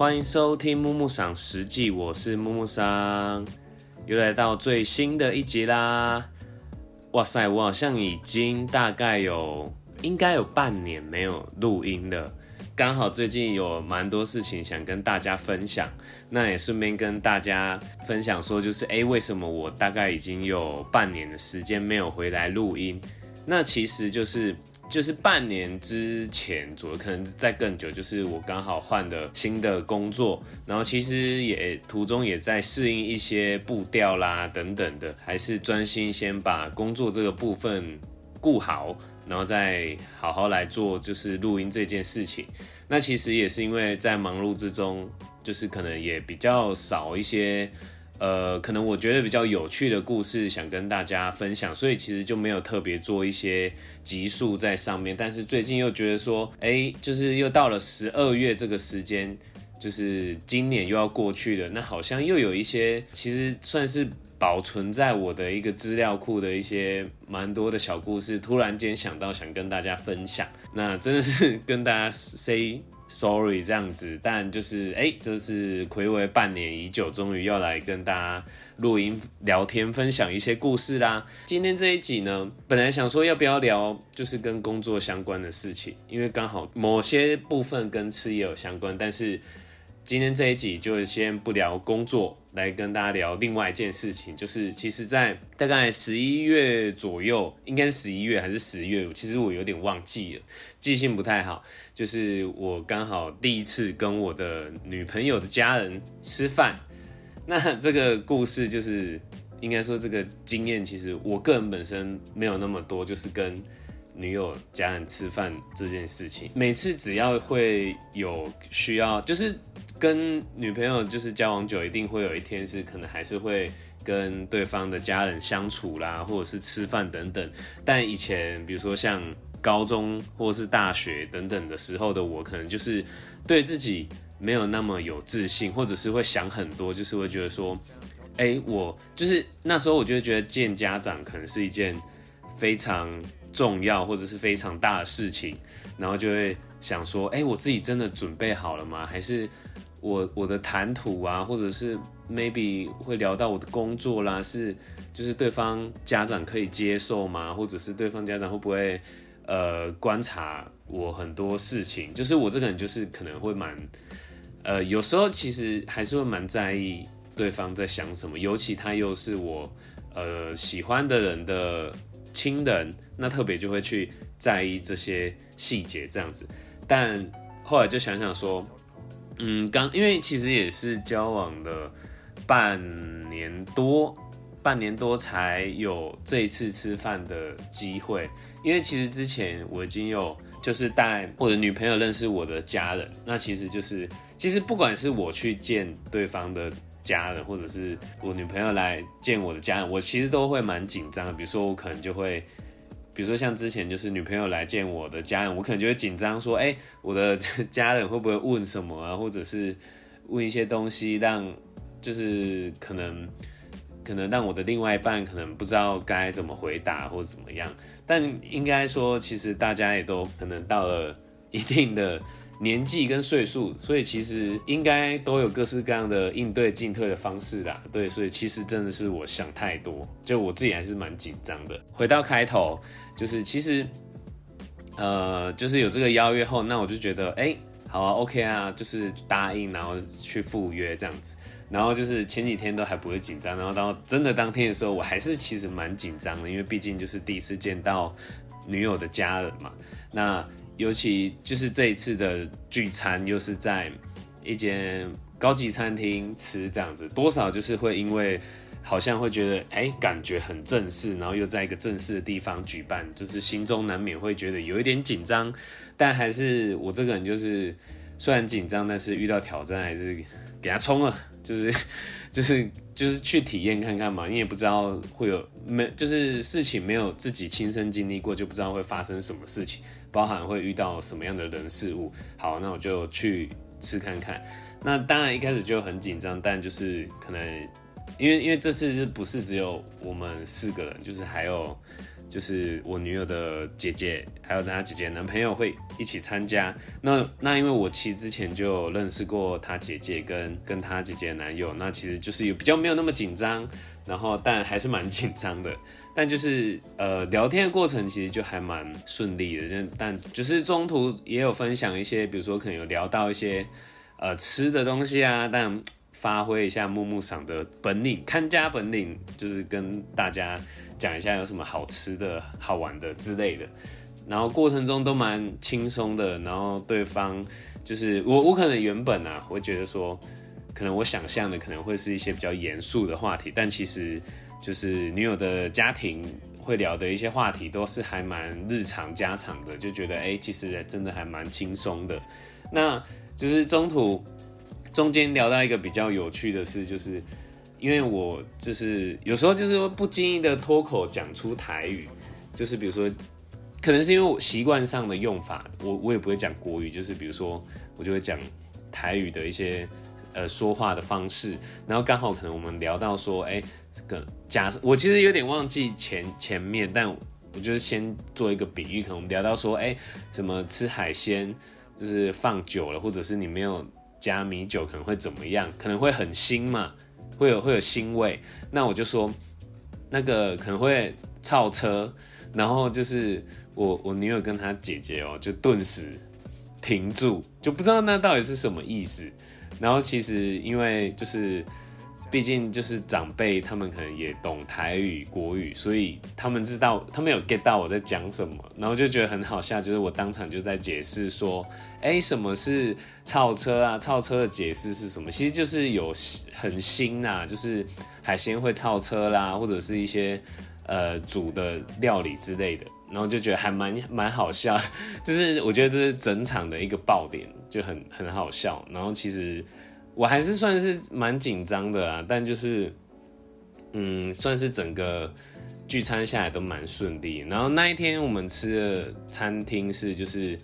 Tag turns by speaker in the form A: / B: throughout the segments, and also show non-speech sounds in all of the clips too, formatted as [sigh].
A: 欢迎收听木木赏实际，我是木木桑，又来到最新的一集啦！哇塞，我好像已经大概有应该有半年没有录音了，刚好最近有蛮多事情想跟大家分享，那也顺便跟大家分享说，就是哎，为什么我大概已经有半年的时间没有回来录音？那其实就是。就是半年之前左右，可能在更久，就是我刚好换的新的工作，然后其实也途中也在适应一些步调啦等等的，还是专心先把工作这个部分顾好，然后再好好来做就是录音这件事情。那其实也是因为在忙碌之中，就是可能也比较少一些。呃，可能我觉得比较有趣的故事想跟大家分享，所以其实就没有特别做一些集数在上面。但是最近又觉得说，哎，就是又到了十二月这个时间，就是今年又要过去了，那好像又有一些其实算是保存在我的一个资料库的一些蛮多的小故事，突然间想到想跟大家分享，那真的是 [laughs] 跟大家 say。Sorry，这样子，但就是哎，这是暌违半年已久，终于要来跟大家录音聊天，分享一些故事啦。今天这一集呢，本来想说要不要聊，就是跟工作相关的事情，因为刚好某些部分跟吃也有相关，但是。今天这一集就先不聊工作，来跟大家聊另外一件事情，就是其实，在大概十一月左右，应该是十一月还是十月，其实我有点忘记了，记性不太好。就是我刚好第一次跟我的女朋友的家人吃饭，那这个故事就是应该说这个经验，其实我个人本身没有那么多，就是跟女友家人吃饭这件事情，每次只要会有需要，就是。跟女朋友就是交往久，一定会有一天是可能还是会跟对方的家人相处啦，或者是吃饭等等。但以前比如说像高中或是大学等等的时候的我，可能就是对自己没有那么有自信，或者是会想很多，就是会觉得说，哎，我就是那时候我就觉得见家长可能是一件非常重要或者是非常大的事情，然后就会想说，哎，我自己真的准备好了吗？还是？我我的谈吐啊，或者是 maybe 会聊到我的工作啦，是就是对方家长可以接受吗？或者是对方家长会不会呃观察我很多事情？就是我这个人就是可能会蛮呃有时候其实还是会蛮在意对方在想什么，尤其他又是我呃喜欢的人的亲人，那特别就会去在意这些细节这样子。但后来就想想说。嗯，刚因为其实也是交往的半年多，半年多才有这一次吃饭的机会。因为其实之前我已经有就是带我的女朋友认识我的家人，那其实就是其实不管是我去见对方的家人，或者是我女朋友来见我的家人，我其实都会蛮紧张的。比如说我可能就会。比如说像之前就是女朋友来见我的家人，我可能就会紧张说，哎，我的 [laughs] 家人会不会问什么啊，或者是问一些东西，让就是可能可能让我的另外一半可能不知道该怎么回答或者怎么样。但应该说，其实大家也都可能到了一定的。年纪跟岁数，所以其实应该都有各式各样的应对进退的方式啦。对，所以其实真的是我想太多，就我自己还是蛮紧张的。回到开头，就是其实，呃，就是有这个邀约后，那我就觉得，哎，好啊，OK 啊，就是答应，然后去赴约这样子。然后就是前几天都还不会紧张，然后到真的当天的时候，我还是其实蛮紧张的，因为毕竟就是第一次见到女友的家人嘛。那尤其就是这一次的聚餐，又是在一间高级餐厅吃，这样子多少就是会因为好像会觉得哎，感觉很正式，然后又在一个正式的地方举办，就是心中难免会觉得有一点紧张。但还是我这个人就是虽然紧张，但是遇到挑战还是给他冲了，就是 [laughs] 就是就是去体验看看嘛。你也不知道会有没，就是事情没有自己亲身经历过，就不知道会发生什么事情。包含会遇到什么样的人事物，好，那我就去吃看看。那当然一开始就很紧张，但就是可能因为因为这次是不是只有我们四个人，就是还有就是我女友的姐姐，还有她姐姐男朋友会一起参加。那那因为我其实之前就有认识过她姐姐跟跟她姐姐的男友，那其实就是有比较没有那么紧张，然后但还是蛮紧张的。但就是呃聊天的过程其实就还蛮顺利的，但就是中途也有分享一些，比如说可能有聊到一些呃吃的东西啊，但发挥一下木木赏的本领，看家本领，就是跟大家讲一下有什么好吃的好玩的之类的。然后过程中都蛮轻松的，然后对方就是我我可能原本啊会觉得说，可能我想象的可能会是一些比较严肃的话题，但其实。就是女友的家庭会聊的一些话题，都是还蛮日常家常的，就觉得哎，其实真的还蛮轻松的。那就是中途中间聊到一个比较有趣的事，就是因为我就是有时候就是不经意的脱口讲出台语，就是比如说，可能是因为我习惯上的用法，我我也不会讲国语，就是比如说我就会讲台语的一些呃说话的方式，然后刚好可能我们聊到说，哎。个假设我其实有点忘记前前面，但我就是先做一个比喻，可能我们聊到说，哎，什么吃海鲜就是放久了，或者是你没有加米酒，可能会怎么样？可能会很腥嘛，会有会有腥味。那我就说那个可能会超车，然后就是我我女友跟她姐姐哦，就顿时停住，就不知道那到底是什么意思。然后其实因为就是。毕竟就是长辈，他们可能也懂台语、国语，所以他们知道，他们有 get 到我在讲什么，然后就觉得很好笑。就是我当场就在解释说，哎，什么是超车啊？超车的解释是什么？其实就是有很新呐，就是海鲜会超车啦，或者是一些呃煮的料理之类的，然后就觉得还蛮蛮好笑。[laughs] 就是我觉得这是整场的一个爆点，就很很好笑。然后其实。我还是算是蛮紧张的啊，但就是，嗯，算是整个聚餐下来都蛮顺利。然后那一天我们吃的餐厅是就是，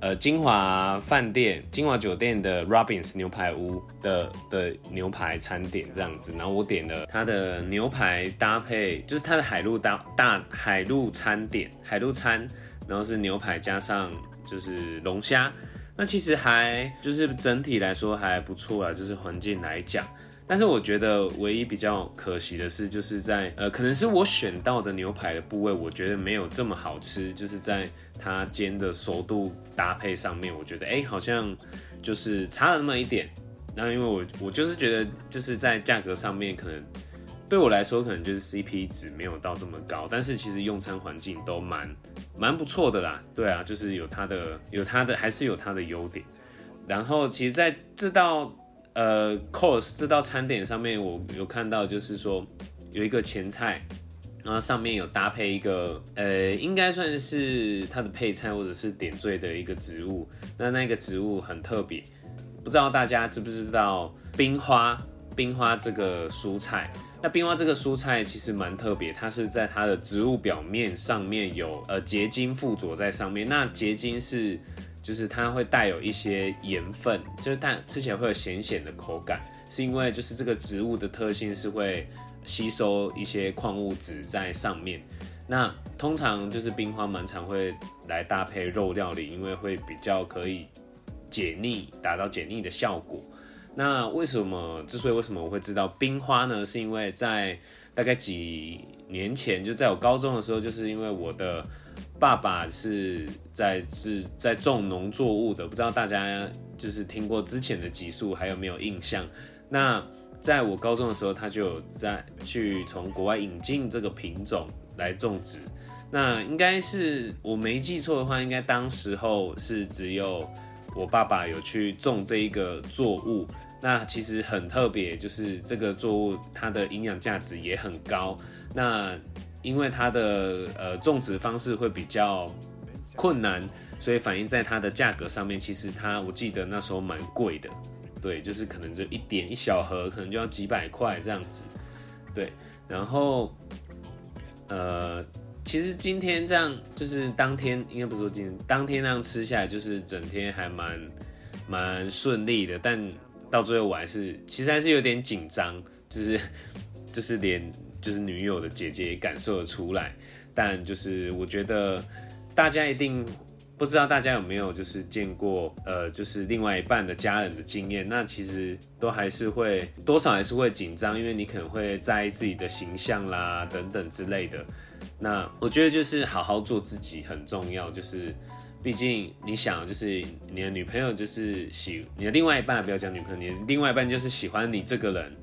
A: 呃，金华饭店、金华酒店的 Robins 牛排屋的的牛排餐点这样子。然后我点了它的牛排搭配，就是它的海陆大大海陆餐点海陆餐，然后是牛排加上就是龙虾。那其实还就是整体来说还不错啦，就是环境来讲。但是我觉得唯一比较可惜的是，就是在呃，可能是我选到的牛排的部位，我觉得没有这么好吃。就是在它煎的熟度搭配上面，我觉得哎，好像就是差了那么一点。那因为我我就是觉得就是在价格上面可能。对我来说，可能就是 CP 值没有到这么高，但是其实用餐环境都蛮蛮不错的啦。对啊，就是有它的有它的还是有它的优点。然后其实在这道呃 course 这道餐点上面，我有看到就是说有一个前菜，然后上面有搭配一个呃应该算是它的配菜或者是点缀的一个植物。那那个植物很特别，不知道大家知不知道冰花冰花这个蔬菜。那冰花这个蔬菜其实蛮特别，它是在它的植物表面上面有呃结晶附着在上面。那结晶是就是它会带有一些盐分，就是它吃起来会有咸咸的口感，是因为就是这个植物的特性是会吸收一些矿物质在上面。那通常就是冰花蛮常会来搭配肉料理，因为会比较可以解腻，达到解腻的效果。那为什么？之所以为什么我会知道冰花呢？是因为在大概几年前，就在我高中的时候，就是因为我的爸爸是在是在种农作物的，不知道大家就是听过之前的集数还有没有印象？那在我高中的时候，他就有在去从国外引进这个品种来种植。那应该是我没记错的话，应该当时候是只有我爸爸有去种这一个作物。那其实很特别，就是这个作物它的营养价值也很高。那因为它的呃种植方式会比较困难，所以反映在它的价格上面。其实它我记得那时候蛮贵的，对，就是可能就一点一小盒，可能就要几百块这样子。对，然后呃，其实今天这样就是当天应该不是说今天当天那样吃下来，就是整天还蛮蛮顺利的，但。到最后我还是其实还是有点紧张，就是就是连就是女友的姐姐也感受得出来，但就是我觉得大家一定不知道大家有没有就是见过呃就是另外一半的家人的经验，那其实都还是会多少还是会紧张，因为你可能会在意自己的形象啦等等之类的。那我觉得就是好好做自己很重要，就是毕竟你想就是你的女朋友就是喜你的另外一半不要讲女朋友，你的另外一半就是喜欢你这个人。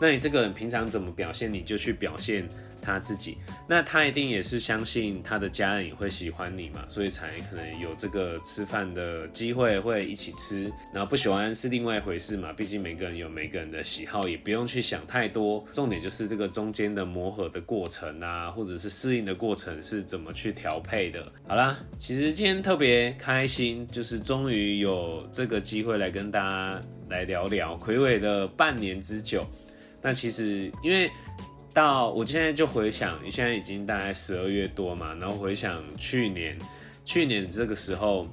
A: 那你这个人平常怎么表现，你就去表现他自己。那他一定也是相信他的家人也会喜欢你嘛，所以才可能有这个吃饭的机会，会一起吃。然后不喜欢是另外一回事嘛，毕竟每个人有每个人的喜好，也不用去想太多。重点就是这个中间的磨合的过程啊，或者是适应的过程是怎么去调配的。好啦，其实今天特别开心，就是终于有这个机会来跟大家来聊聊魁伟的半年之久。那其实，因为到我现在就回想，现在已经大概十二月多嘛，然后回想去年，去年这个时候，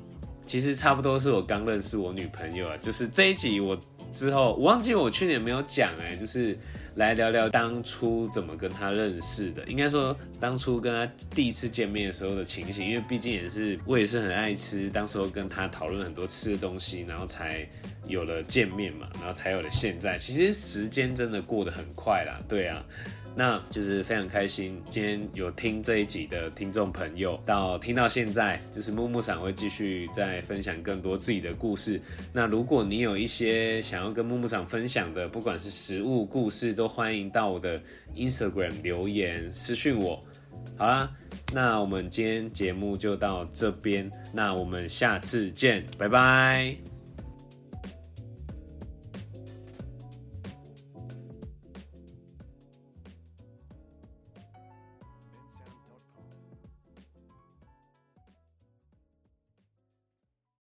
A: 其实差不多是我刚认识我女朋友啊。就是这一集我之后，我忘记我去年没有讲哎，就是来聊聊当初怎么跟他认识的。应该说当初跟他第一次见面的时候的情形，因为毕竟也是我也是很爱吃，当时候跟他讨论很多吃的东西，然后才。有了见面嘛，然后才有了现在。其实时间真的过得很快啦，对啊，那就是非常开心。今天有听这一集的听众朋友，到听到现在，就是木木厂会继续再分享更多自己的故事。那如果你有一些想要跟木木厂分享的，不管是食物故事，都欢迎到我的 Instagram 留言私讯我。好啦，那我们今天节目就到这边，那我们下次见，拜拜。